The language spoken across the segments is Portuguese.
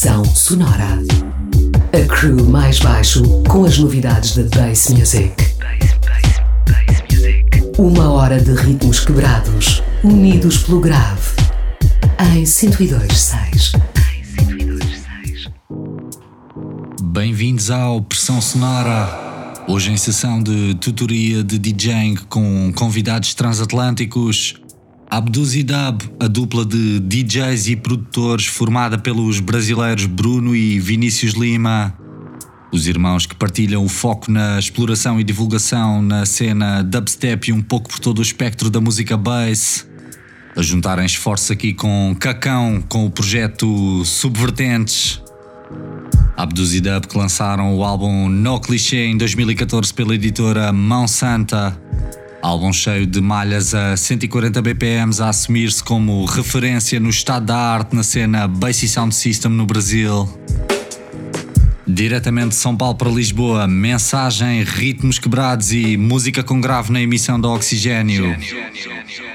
Sessão sonora. A crew mais baixo com as novidades da Bass Music. Uma hora de ritmos quebrados, unidos pelo grave. Em 102.6. Bem-vindos ao Pressão Sonora. Hoje em sessão de tutoria de DJing com convidados transatlânticos. Abduzidab, a dupla de DJs e produtores formada pelos brasileiros Bruno e Vinícius Lima. Os irmãos que partilham o foco na exploração e divulgação na cena dubstep e um pouco por todo o espectro da música bass. A juntarem esforços aqui com Cacão, com o projeto Subvertentes. Abduzidab que lançaram o álbum No Cliché em 2014 pela editora Mão Santa. Álbum cheio de malhas a 140 BPMs a assumir-se como referência no estado da arte na cena Bass Sound System no Brasil. Diretamente de São Paulo para Lisboa, mensagem, ritmos quebrados e música com grave na emissão do Oxigênio. Acabe antes que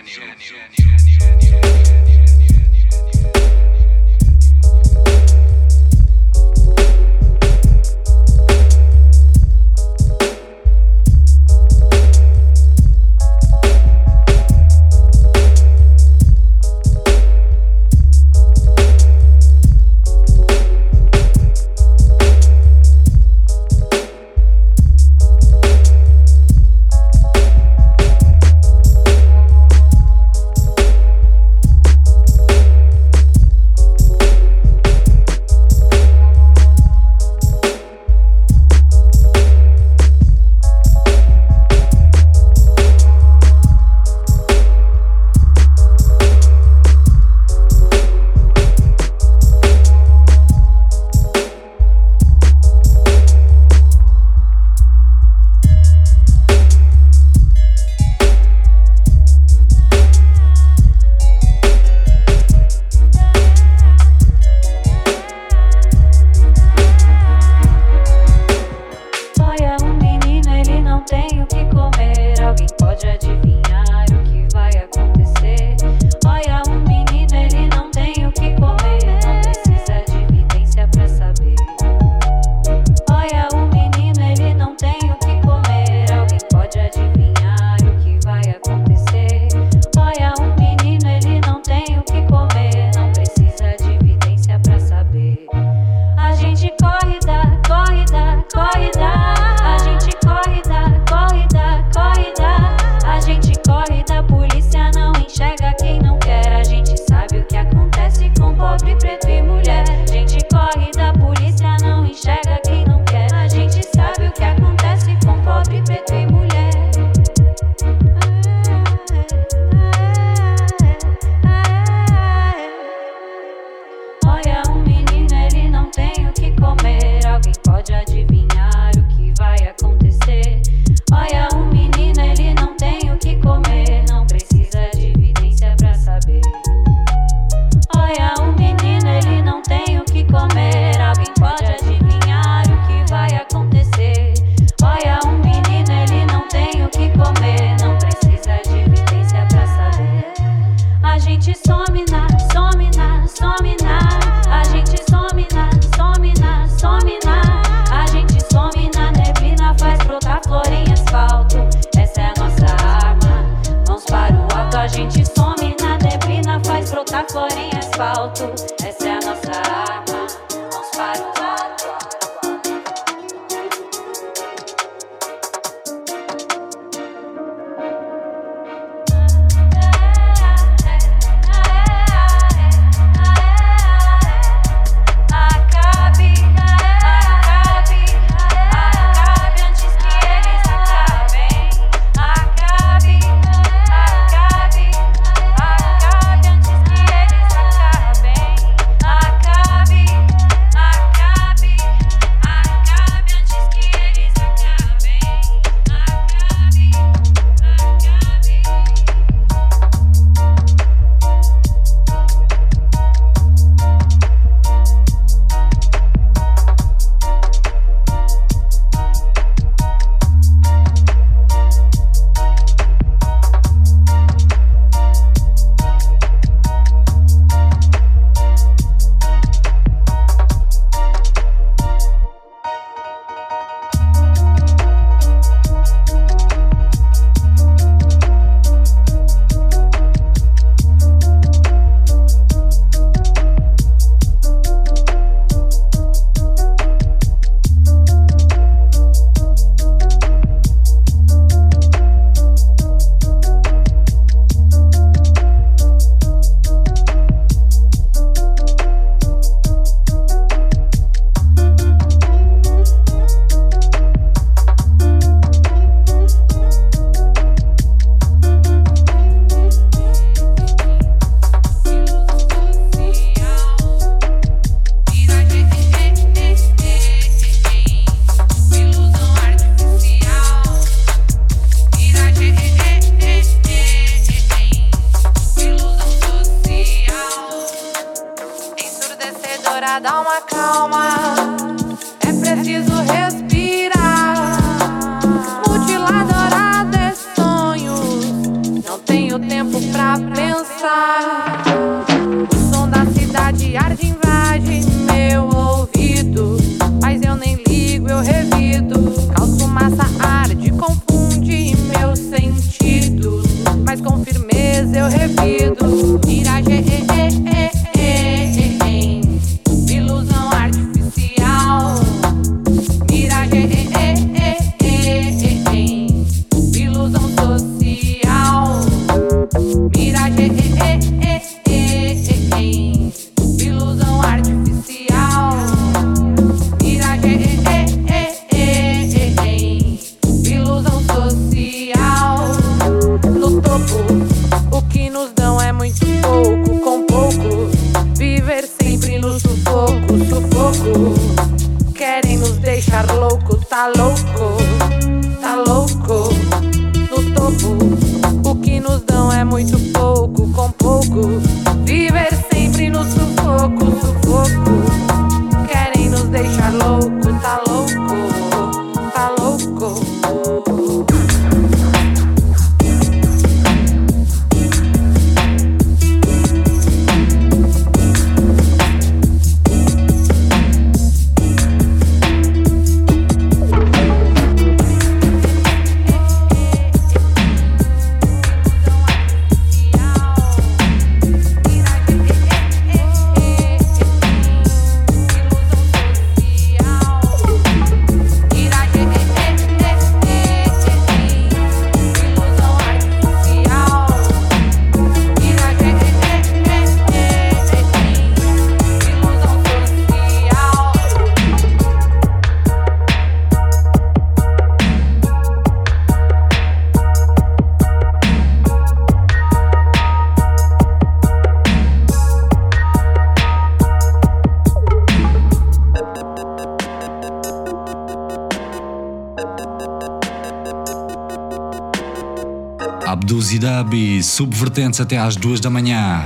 Subvertentes até às duas da manhã.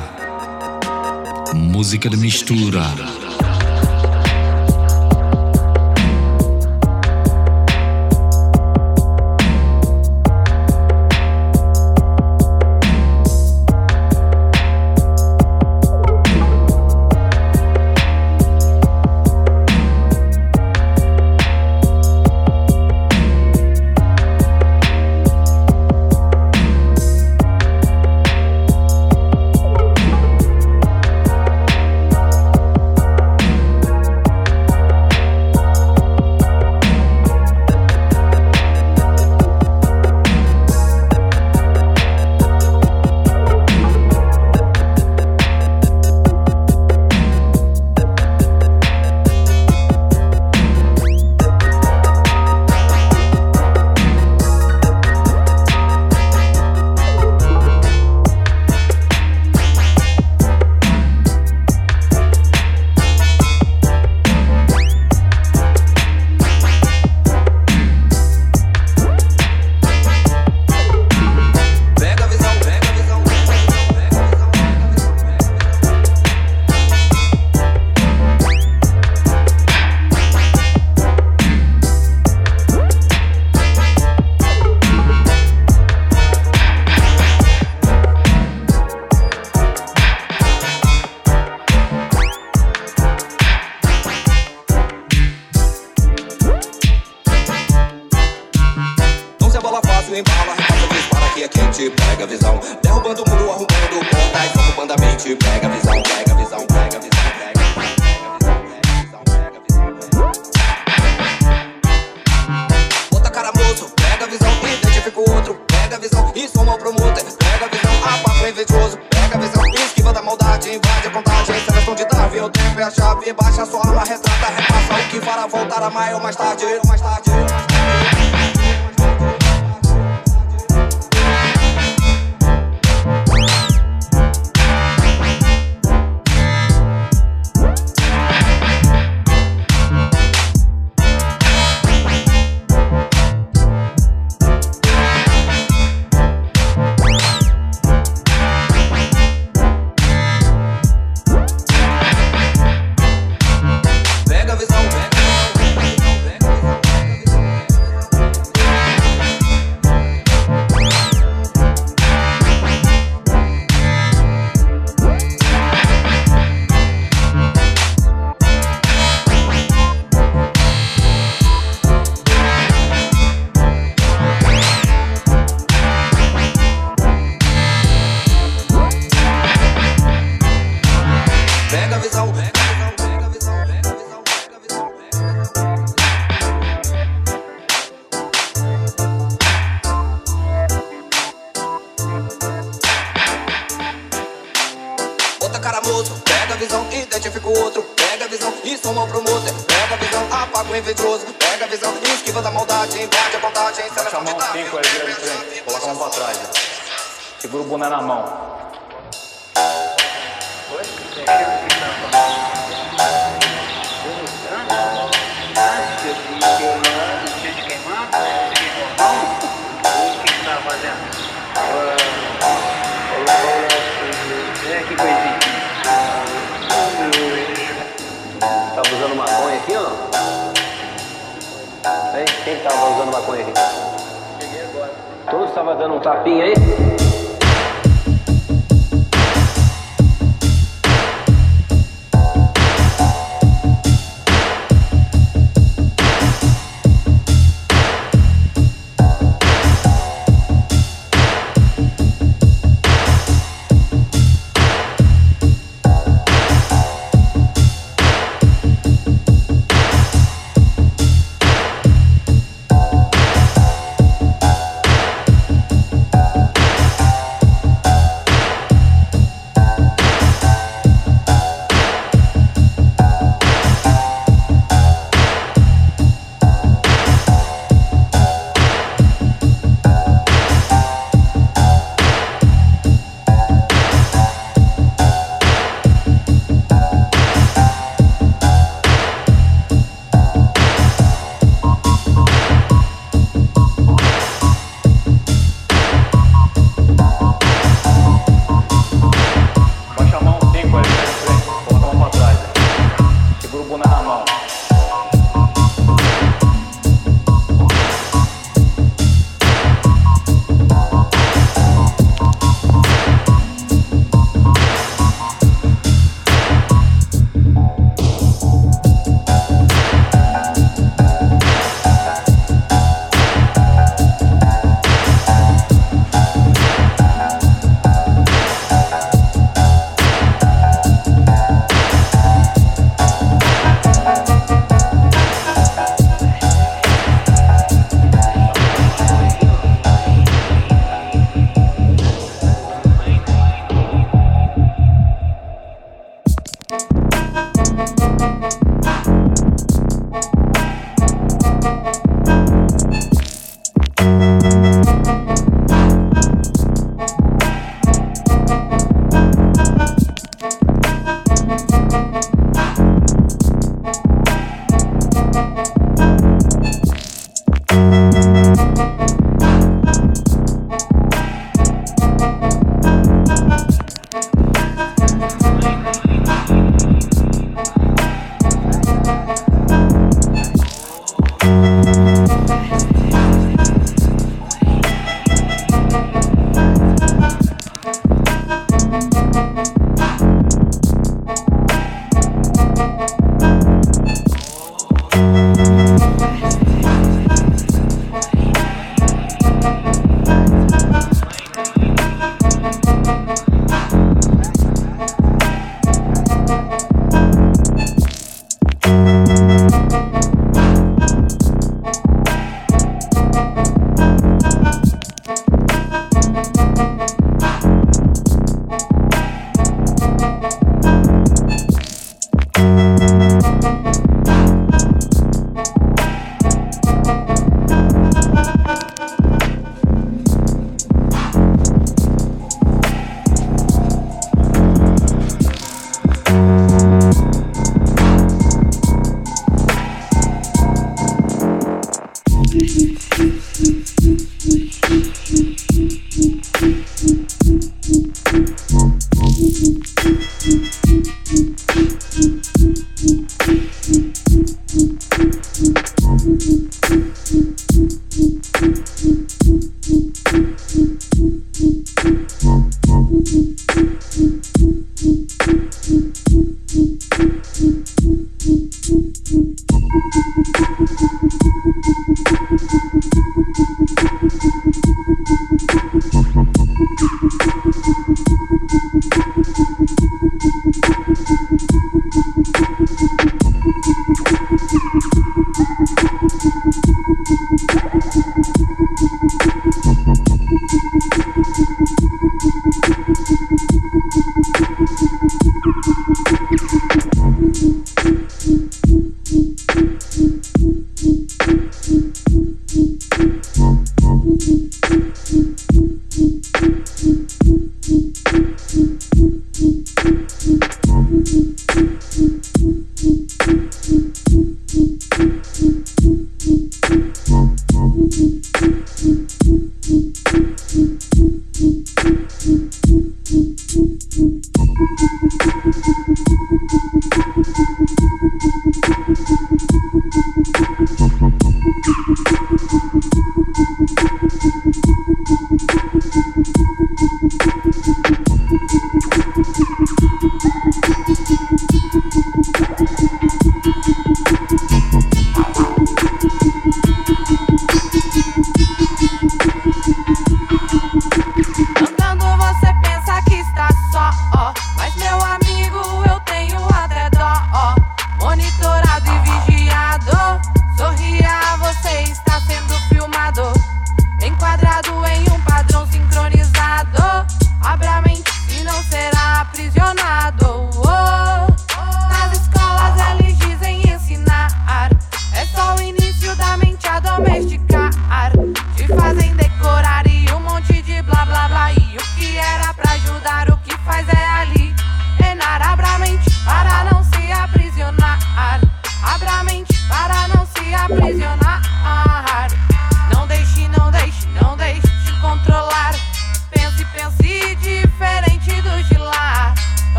Música de mistura.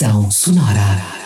Ficção Sonora.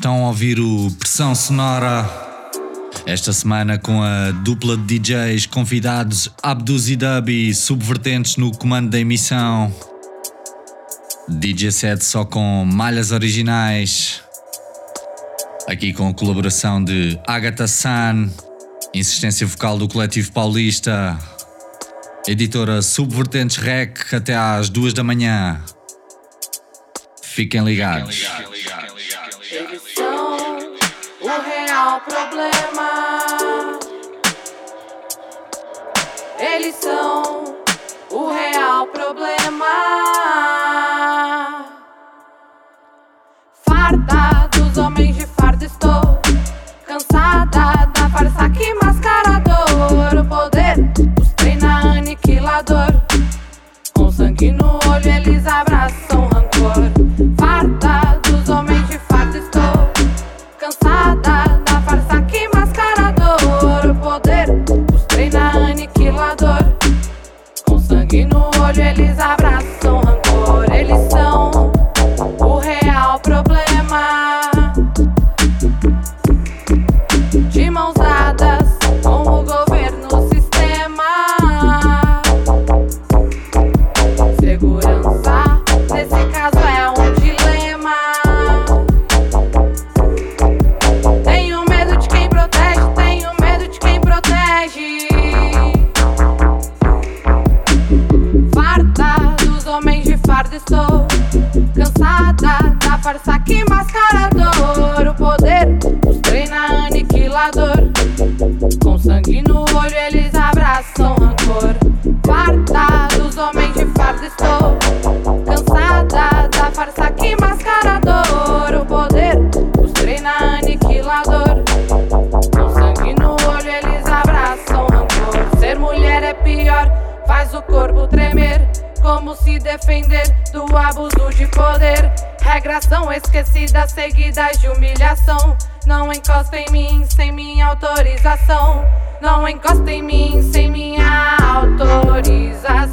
Estão a ouvir o Pressão Sonora. Esta semana com a dupla de DJs convidados Abduz e Dubby, subvertentes no comando da emissão. DJ set só com malhas originais. Aqui com a colaboração de Agatha San, insistência vocal do Coletivo Paulista, editora Subvertentes Rec até às duas da manhã. Fiquem ligados. Eles problema. Eles são o real problema. Farda dos homens de farda estou cansada da farsa que mascarador. O poder os treina aniquila sangue no olho, eles abraçam rancor. Sangue no olho, eles abraçam rancor. Eles são o real problema. Cansada da farsa que mascarador. O poder os treina aniquilador. Com sangue no olho, eles abraçam rancor. Farta dos homens de farda, estou cansada da farsa que mascarador. O poder os treina aniquilador. Com sangue no olho, eles abraçam rancor. Ser mulher é pior, faz o corpo tremer. Como se defender do abuso de poder? Regras são esquecidas, seguidas de humilhação. Não encosta em mim sem minha autorização. Não encosta em mim sem minha autorização.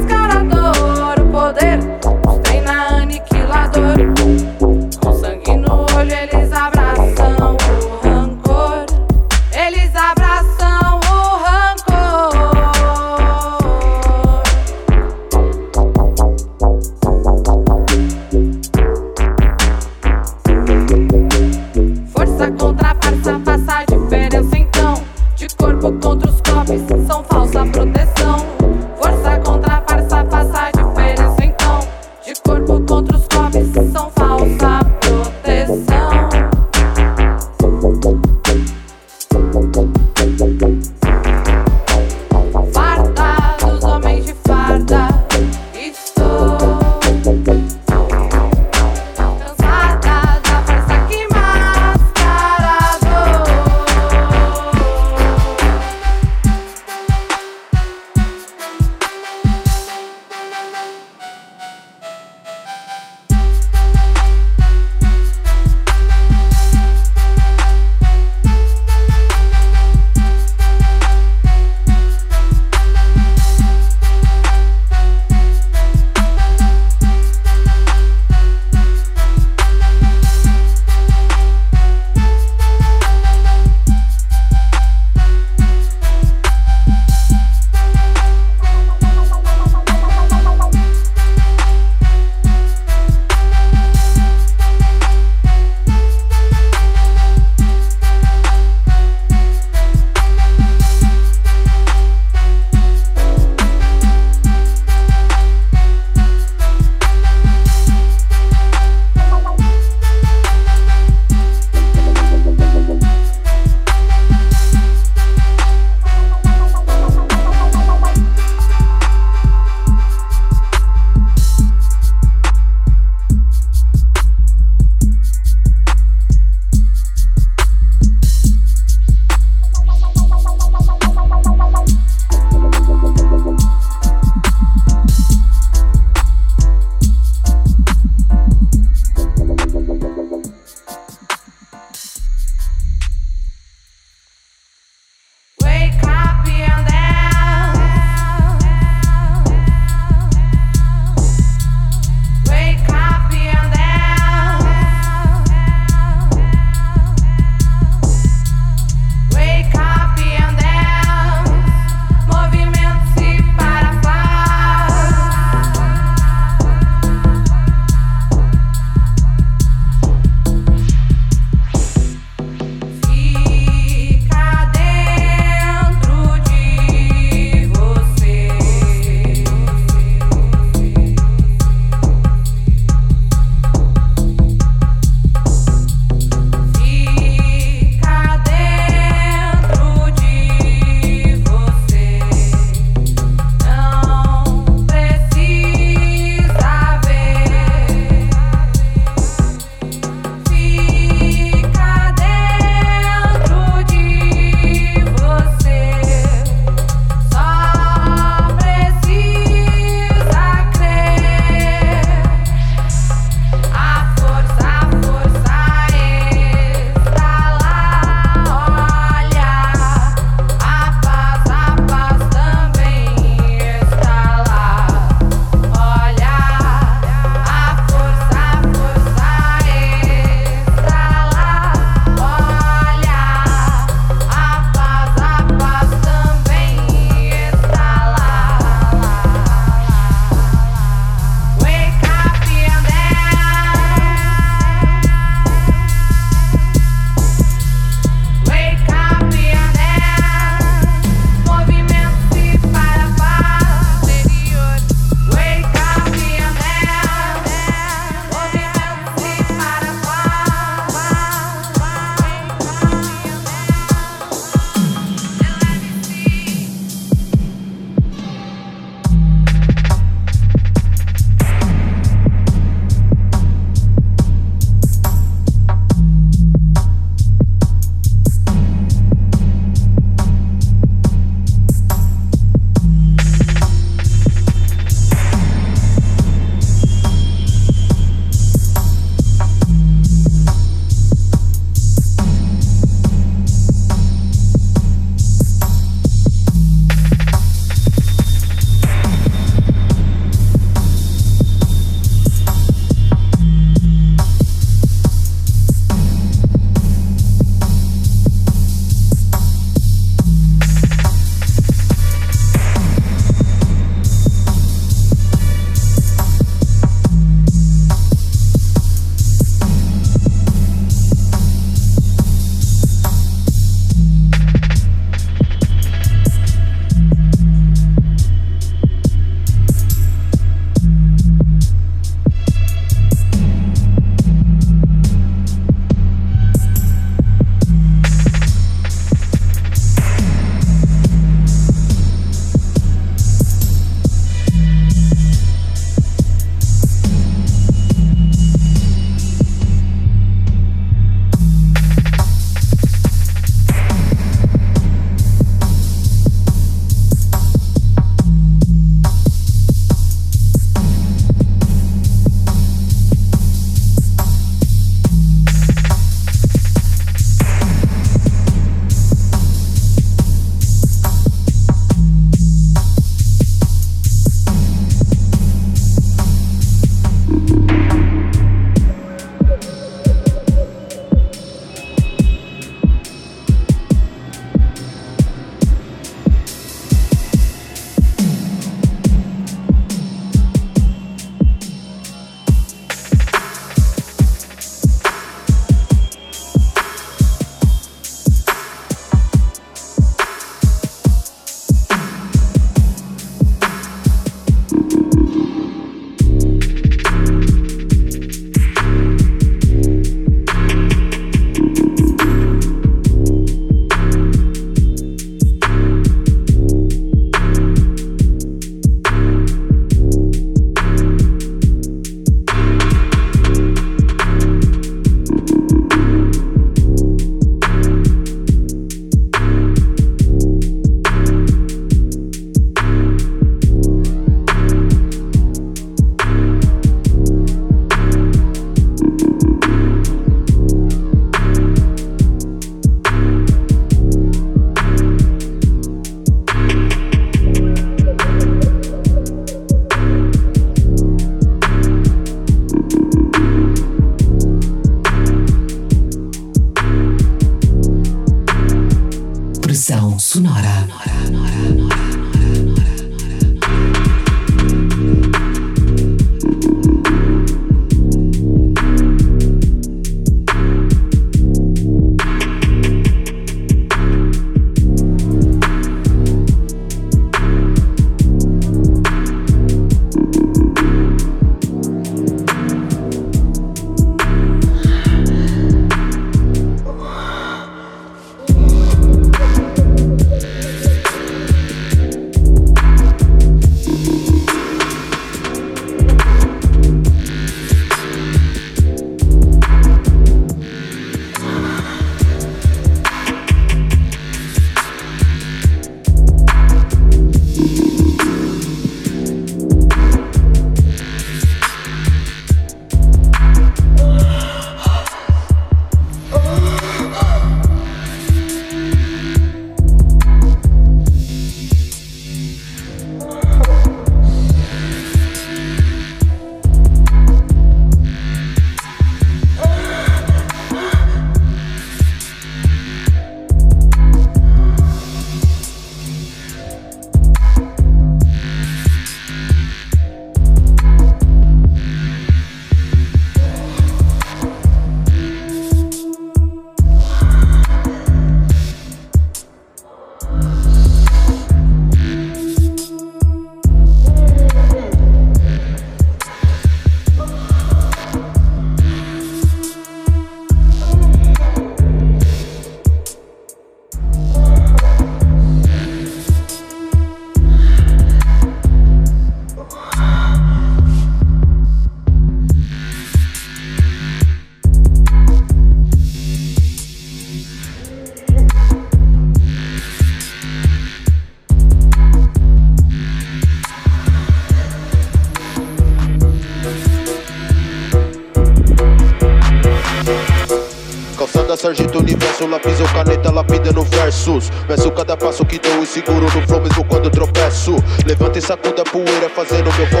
Seguro no flow mesmo quando tropeço. Levanta e sacuda a poeira, fazendo meu corre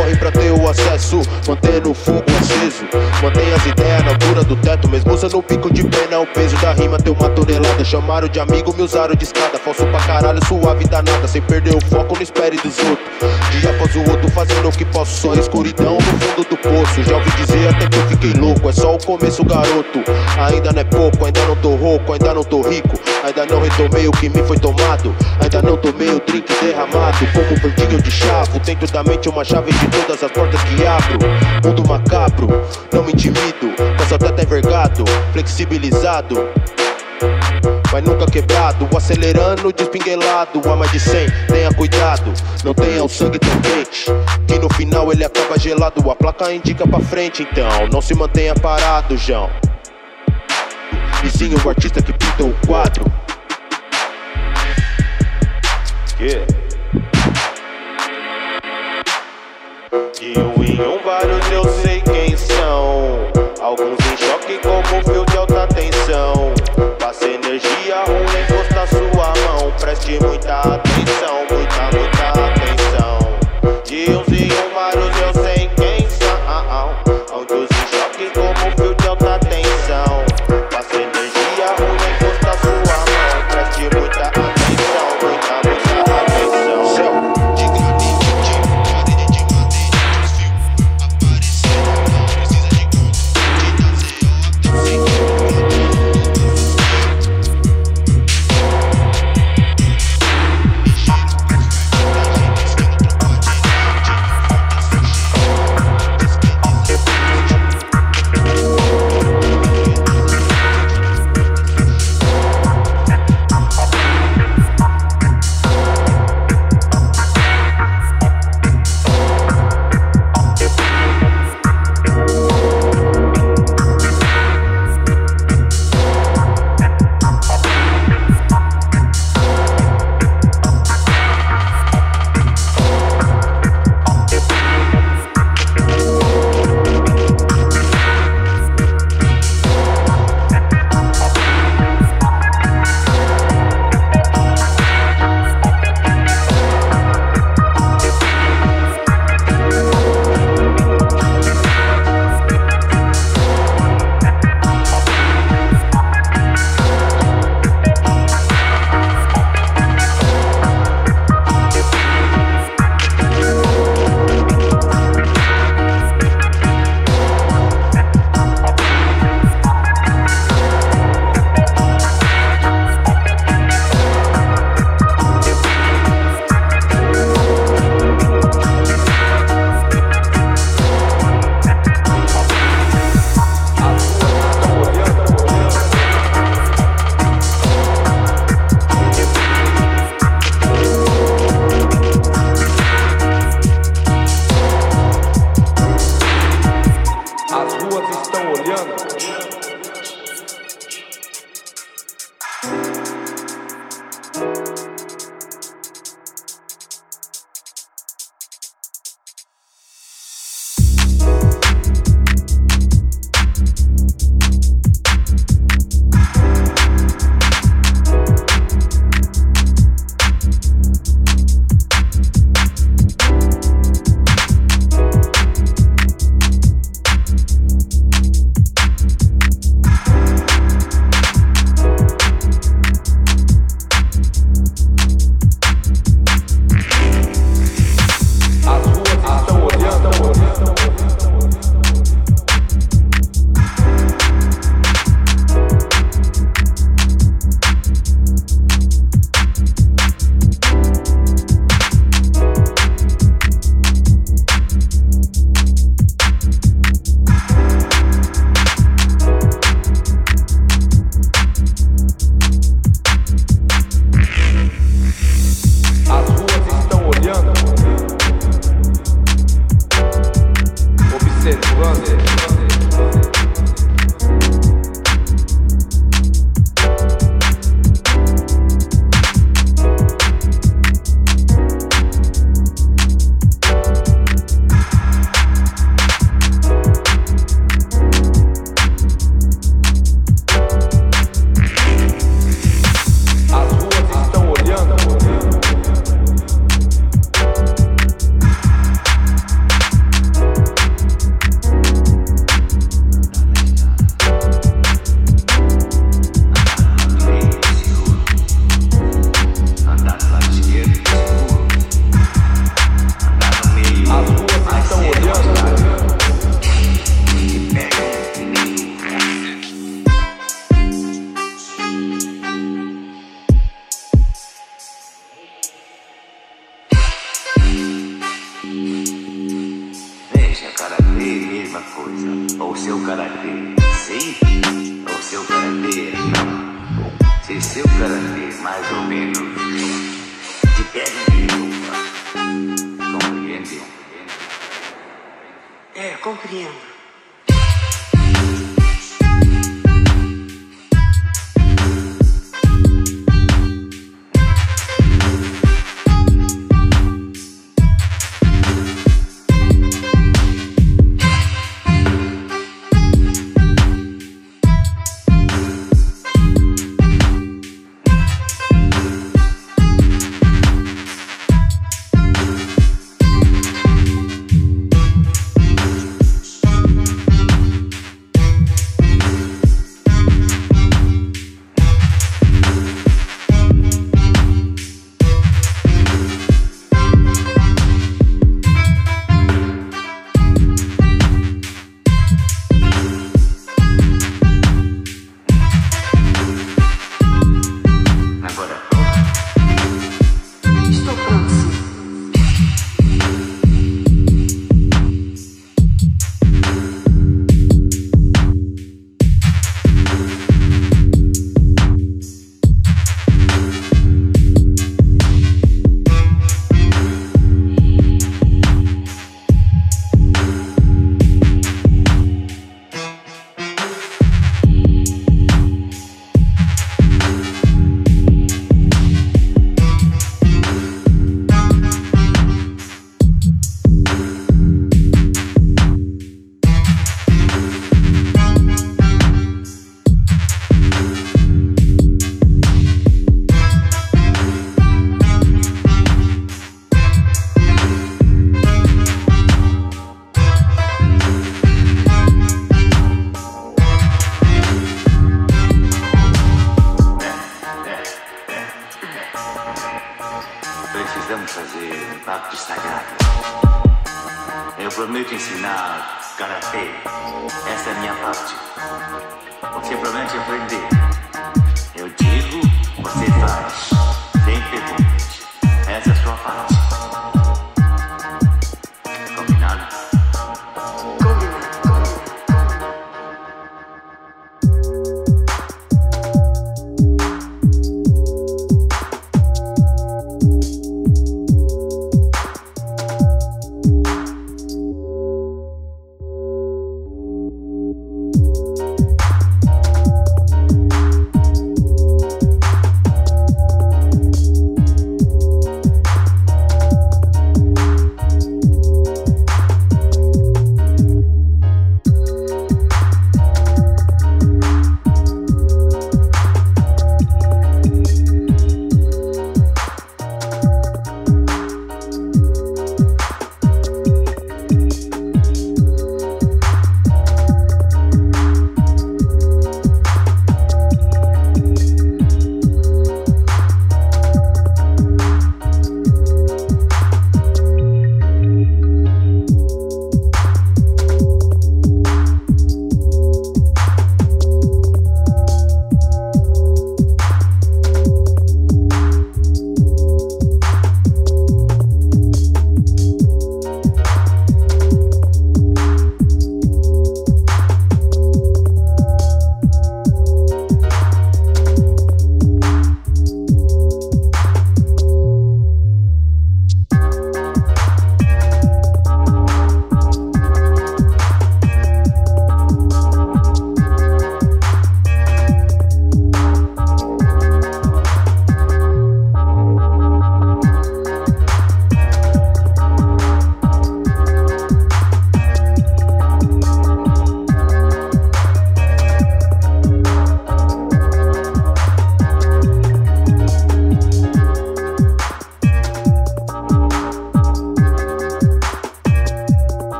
Chamaram de amigo, me usaram de escada. Falso pra caralho, suave danada. Sem perder o foco, não espere dos outros. Dia após o outro, fazendo o que posso, só escuridão no fundo do poço. Já ouvi dizer até que eu fiquei louco, é só o começo, garoto. Ainda não é pouco, ainda não tô rouco, ainda não tô rico. Ainda não retomei o que me foi tomado. Ainda não tomei o drink derramado. Como um de chavo, dentro da mente uma chave de todas as portas que abro. Mundo macabro, não me intimido. Posso até tá envergado, flexibilizado mas nunca quebrado. Acelerando, despinguelado, a mais de 100, tenha cuidado. Não tenha o sangue quente, que no final ele acaba gelado. A placa indica pra frente, então não se mantenha parado, João. Sim o artista que pintou o quadro. Yeah. De um em um, vários eu sei quem são. Alguns em choque, como fio de alta tensão. Energia ruim, encosta sua mão. Preste muita atenção,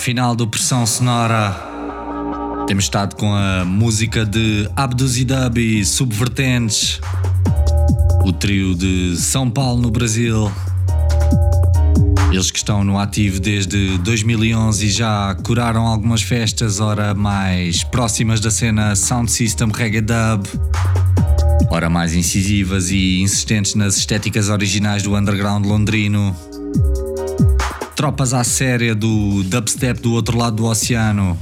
final do Pressão Sonora. Temos estado com a música de Abduzidub e Subvertentes, o trio de São Paulo no Brasil. Eles que estão no ativo desde 2011 e já curaram algumas festas, ora mais próximas da cena Sound System Reggae Dub, ora mais incisivas e insistentes nas estéticas originais do underground londrino. Tropas à séria do dubstep do outro lado do oceano.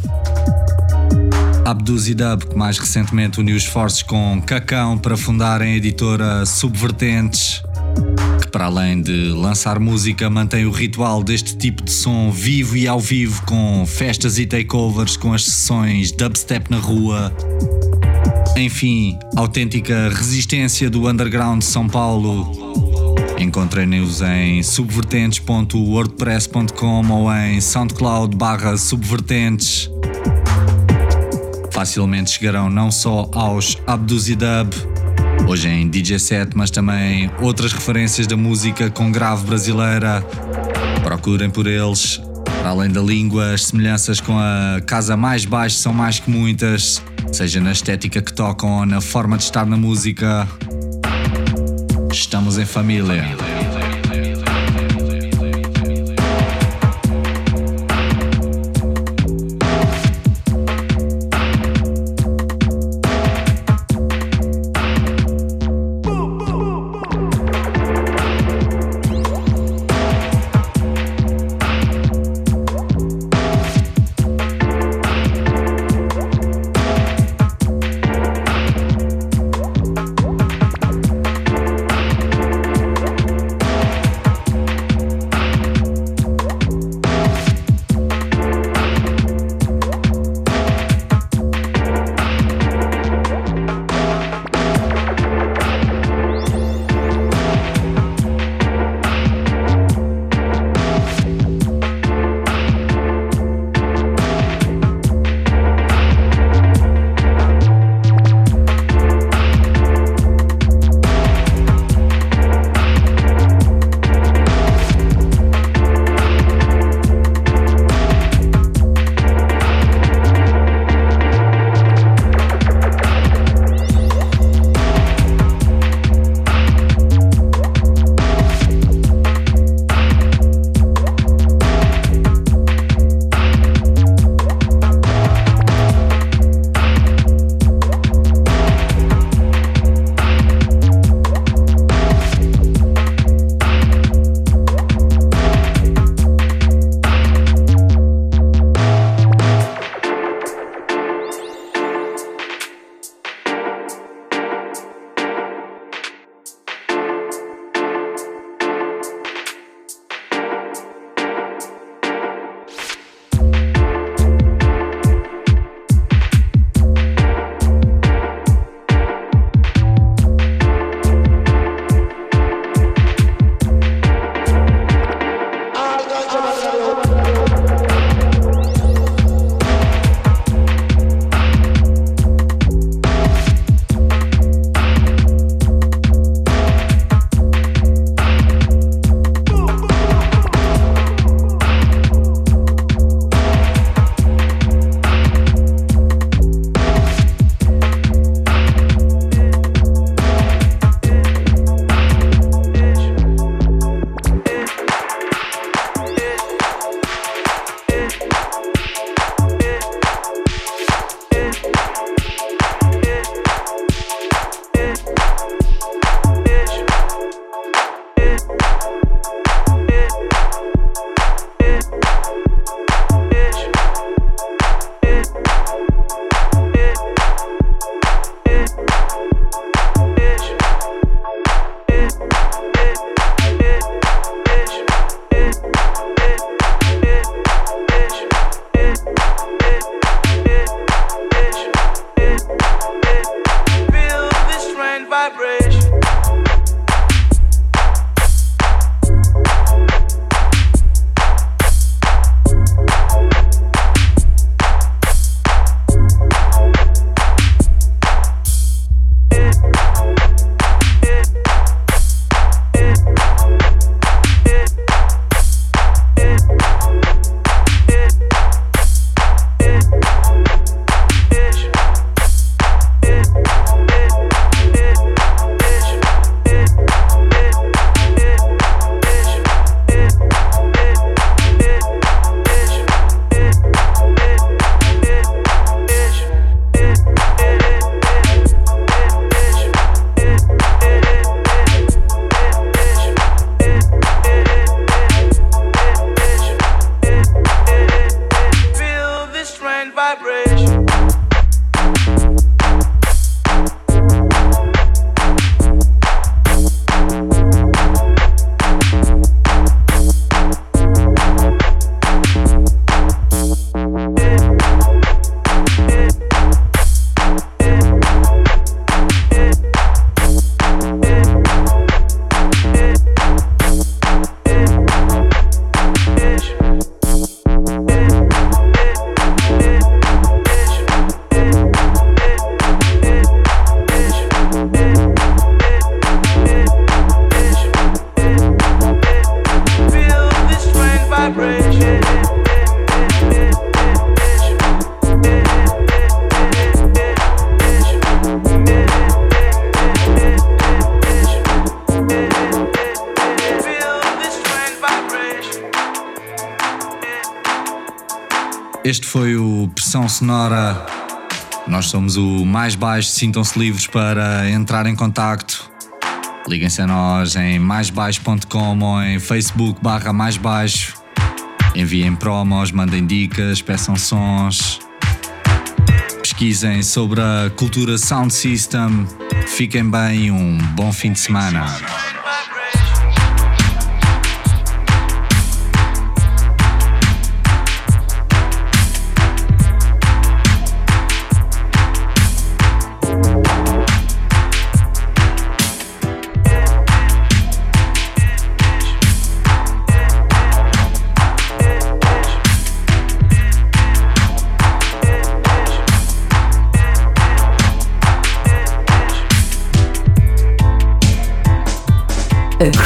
Abduz e Dub, que mais recentemente uniu esforços com Cacão para fundarem a editora Subvertentes, que para além de lançar música, mantém o ritual deste tipo de som vivo e ao vivo, com festas e takeovers, com as sessões dubstep na rua. Enfim, autêntica resistência do underground de São Paulo. Encontrem-nos em subvertentes.wordpress.com ou em soundcloud subvertentes facilmente chegarão não só aos Abduzidub, hoje em DJ set, mas também outras referências da música com grave brasileira. Procurem por eles. Para além da língua, as semelhanças com a casa mais baixa são mais que muitas, seja na estética que tocam ou na forma de estar na música. Estamos em família. vibration. Sonora. Nós somos o mais baixo, sintam-se livres para entrar em contacto. Liguem-se a nós em maisbaixo.com ou em Facebook barra mais baixo. Enviem promos, mandem dicas, peçam sons. Pesquisem sobre a cultura Sound System. Fiquem bem e um bom fim de semana.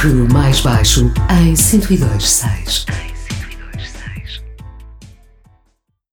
Crew mais baixo em 102.6.